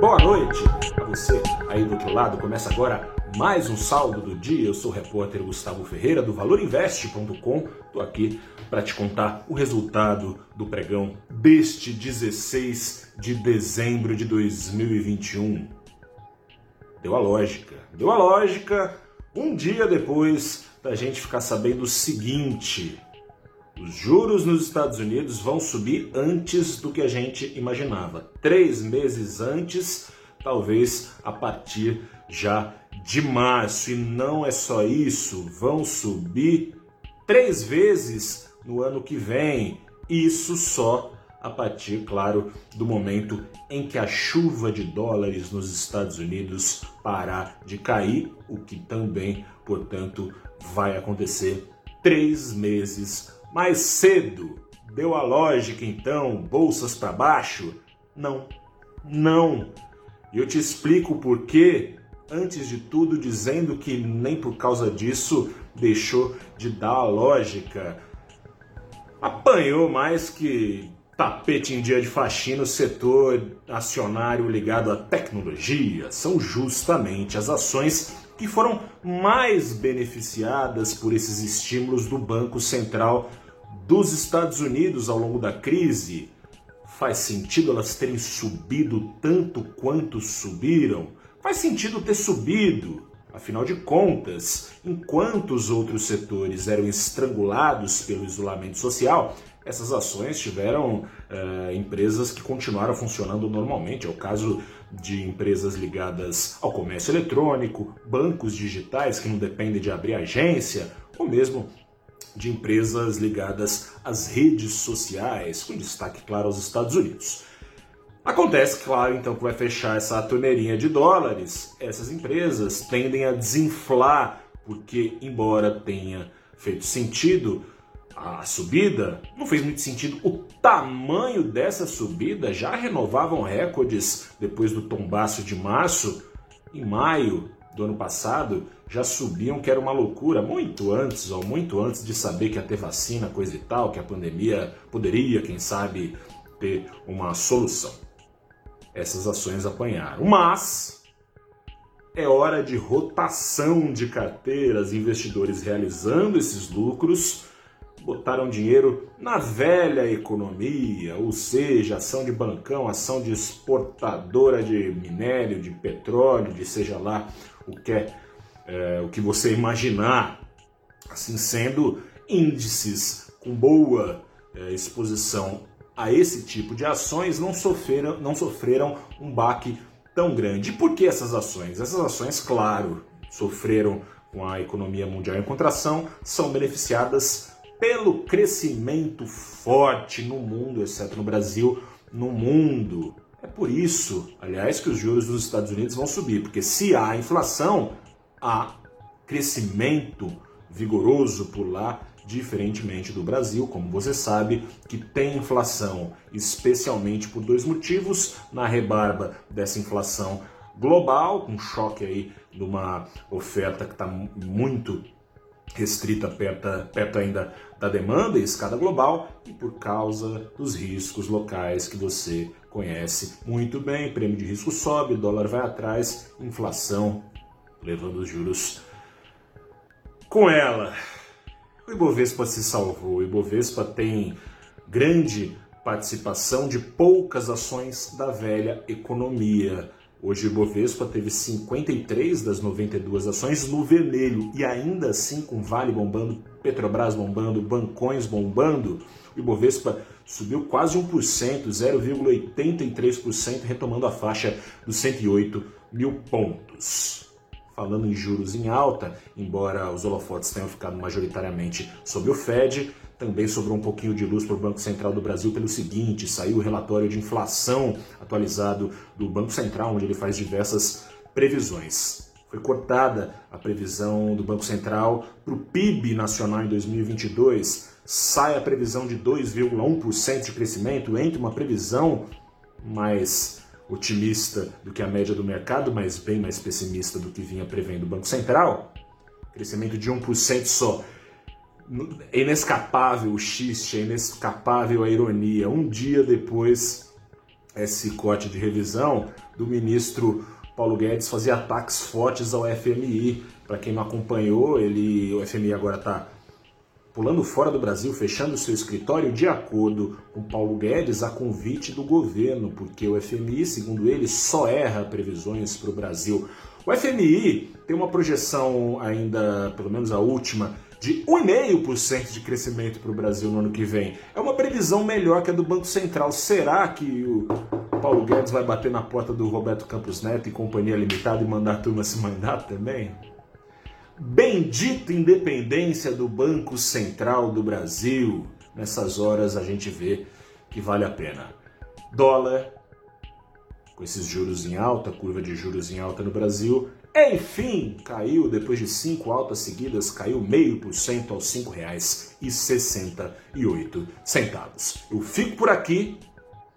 Boa noite a você aí do outro lado. Começa agora mais um saldo do dia. Eu sou o repórter Gustavo Ferreira do valorinvest.com. Estou aqui para te contar o resultado do pregão deste 16 de dezembro de 2021. Deu a lógica. Deu a lógica um dia depois da gente ficar sabendo o seguinte: os juros nos Estados Unidos vão subir antes do que a gente imaginava. Três meses antes, talvez a partir já de março. E não é só isso, vão subir três vezes no ano que vem. Isso só a partir, claro, do momento em que a chuva de dólares nos Estados Unidos parar de cair, o que também, portanto, vai acontecer três meses mais cedo. Deu a lógica então, bolsas para baixo? Não, não. Eu te explico por quê, antes de tudo dizendo que nem por causa disso deixou de dar a lógica. Apanhou mais que tapete em dia de faxina o setor acionário ligado à tecnologia. São justamente as ações que foram mais beneficiadas por esses estímulos do Banco Central dos Estados Unidos ao longo da crise. Faz sentido elas terem subido tanto quanto subiram? Faz sentido ter subido. Afinal de contas, enquanto os outros setores eram estrangulados pelo isolamento social, essas ações tiveram uh, empresas que continuaram funcionando normalmente. É o caso de empresas ligadas ao comércio eletrônico, bancos digitais que não dependem de abrir agência, ou mesmo de empresas ligadas às redes sociais, com destaque, claro, aos Estados Unidos. Acontece, claro, então, que vai fechar essa torneirinha de dólares, essas empresas tendem a desinflar, porque, embora tenha feito sentido a subida, não fez muito sentido. O tamanho dessa subida já renovavam recordes depois do tombaço de março. Em maio do ano passado, já subiam que era uma loucura, muito antes, ou muito antes de saber que ia ter vacina, coisa e tal, que a pandemia poderia, quem sabe, ter uma solução. Essas ações apanharam. Mas é hora de rotação de carteiras, investidores realizando esses lucros botaram dinheiro na velha economia, ou seja, ação de bancão, ação de exportadora de minério, de petróleo, de seja lá o que é, é o que você imaginar. Assim sendo, índices com boa é, exposição a esse tipo de ações não sofreram, não sofreram um baque tão grande. E por que essas ações? Essas ações, claro, sofreram com a economia mundial em contração, são beneficiadas pelo crescimento forte no mundo, exceto no Brasil, no mundo. É por isso, aliás, que os juros dos Estados Unidos vão subir, porque se há inflação, há crescimento vigoroso por lá, diferentemente do Brasil, como você sabe, que tem inflação, especialmente por dois motivos, na rebarba dessa inflação global, um choque aí de uma oferta que está muito restrita perto, perto ainda da demanda e escada global e por causa dos riscos locais que você conhece muito bem. Prêmio de risco sobe, dólar vai atrás, inflação levando os juros com ela. O Ibovespa se salvou. O Ibovespa tem grande participação de poucas ações da velha economia. Hoje o Ibovespa teve 53 das 92 ações no vermelho e ainda assim com Vale bombando, Petrobras bombando, Bancões bombando, o Ibovespa subiu quase 1%, 0,83%, retomando a faixa dos 108 mil pontos. Falando em juros em alta, embora os holofotes tenham ficado majoritariamente sobre o Fed, também sobrou um pouquinho de luz para o Banco Central do Brasil pelo seguinte: saiu o relatório de inflação atualizado do Banco Central, onde ele faz diversas previsões. Foi cortada a previsão do Banco Central para o PIB nacional em 2022. Sai a previsão de 2,1% de crescimento, entre uma previsão mais otimista do que a média do mercado, mas bem mais pessimista do que vinha prevendo o Banco Central. Crescimento de 1% só é inescapável o xiste, é inescapável a ironia. Um dia depois esse corte de revisão do ministro Paulo Guedes fazia ataques fortes ao FMI. Para quem não acompanhou, ele, o FMI agora está pulando fora do Brasil, fechando seu escritório de acordo com Paulo Guedes a convite do governo, porque o FMI, segundo ele, só erra previsões para o Brasil. O FMI tem uma projeção ainda, pelo menos a última, de 1,5% de crescimento para o Brasil no ano que vem. É uma previsão melhor que a do Banco Central. Será que o Paulo Guedes vai bater na porta do Roberto Campos Neto e Companhia Limitada e mandar a turma se mandar também? Bendita independência do Banco Central do Brasil. Nessas horas a gente vê que vale a pena. Dólar, com esses juros em alta, curva de juros em alta no Brasil, enfim, caiu depois de cinco altas seguidas, caiu meio por cento aos e e oito centavos. Eu fico por aqui,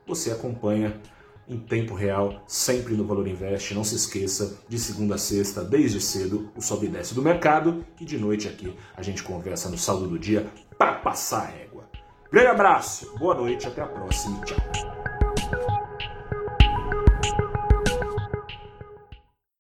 você acompanha em tempo real, sempre no Valor Invest. Não se esqueça, de segunda a sexta, desde cedo, o sobe e desce do mercado e de noite aqui a gente conversa no saldo do dia para passar a régua. Grande abraço, boa noite, até a próxima, tchau.